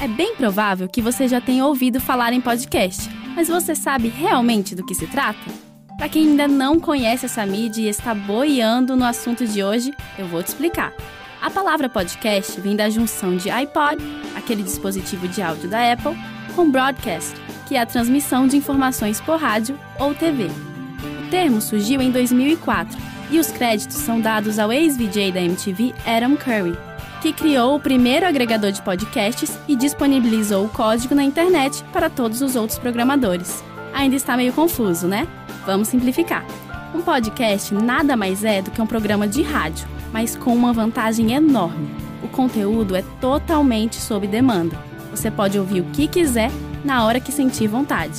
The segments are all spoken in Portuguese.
É bem provável que você já tenha ouvido falar em podcast, mas você sabe realmente do que se trata? Para quem ainda não conhece essa mídia e está boiando no assunto de hoje, eu vou te explicar. A palavra podcast vem da junção de iPod, aquele dispositivo de áudio da Apple, com broadcast, que é a transmissão de informações por rádio ou TV. O termo surgiu em 2004 e os créditos são dados ao ex-VJ da MTV Adam Curry, que criou o primeiro agregador de podcasts e disponibilizou o código na internet para todos os outros programadores. Ainda está meio confuso, né? Vamos simplificar. Um podcast nada mais é do que um programa de rádio, mas com uma vantagem enorme. O conteúdo é totalmente sob demanda. Você pode ouvir o que quiser na hora que sentir vontade.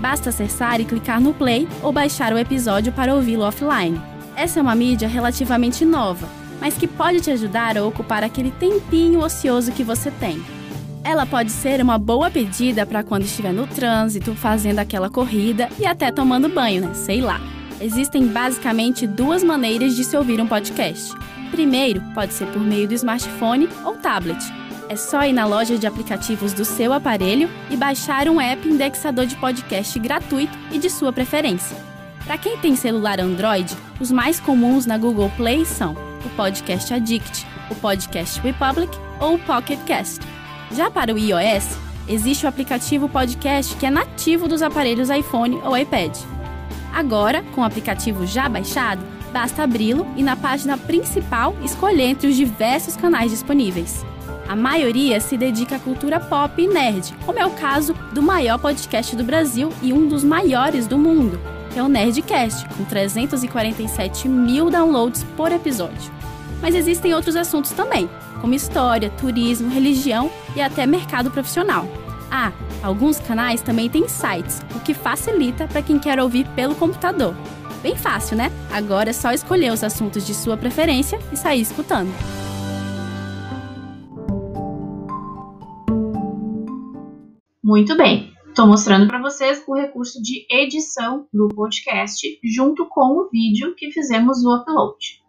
Basta acessar e clicar no play ou baixar o episódio para ouvi-lo offline. Essa é uma mídia relativamente nova mas que pode te ajudar a ocupar aquele tempinho ocioso que você tem. Ela pode ser uma boa pedida para quando estiver no trânsito, fazendo aquela corrida e até tomando banho, né? Sei lá. Existem basicamente duas maneiras de se ouvir um podcast. Primeiro, pode ser por meio do smartphone ou tablet. É só ir na loja de aplicativos do seu aparelho e baixar um app indexador de podcast gratuito e de sua preferência. Para quem tem celular Android, os mais comuns na Google Play são Podcast Addict, o Podcast Republic ou o Pocket Cast. Já para o iOS, existe o aplicativo Podcast que é nativo dos aparelhos iPhone ou iPad. Agora, com o aplicativo já baixado, basta abri-lo e na página principal escolher entre os diversos canais disponíveis. A maioria se dedica à cultura pop e nerd, como é o caso do maior podcast do Brasil e um dos maiores do mundo, que é o Nerdcast, com 347 mil downloads por episódio. Mas existem outros assuntos também, como história, turismo, religião e até mercado profissional. Ah, alguns canais também têm sites, o que facilita para quem quer ouvir pelo computador. Bem fácil, né? Agora é só escolher os assuntos de sua preferência e sair escutando. Muito bem. Estou mostrando para vocês o recurso de edição do podcast junto com o vídeo que fizemos o upload.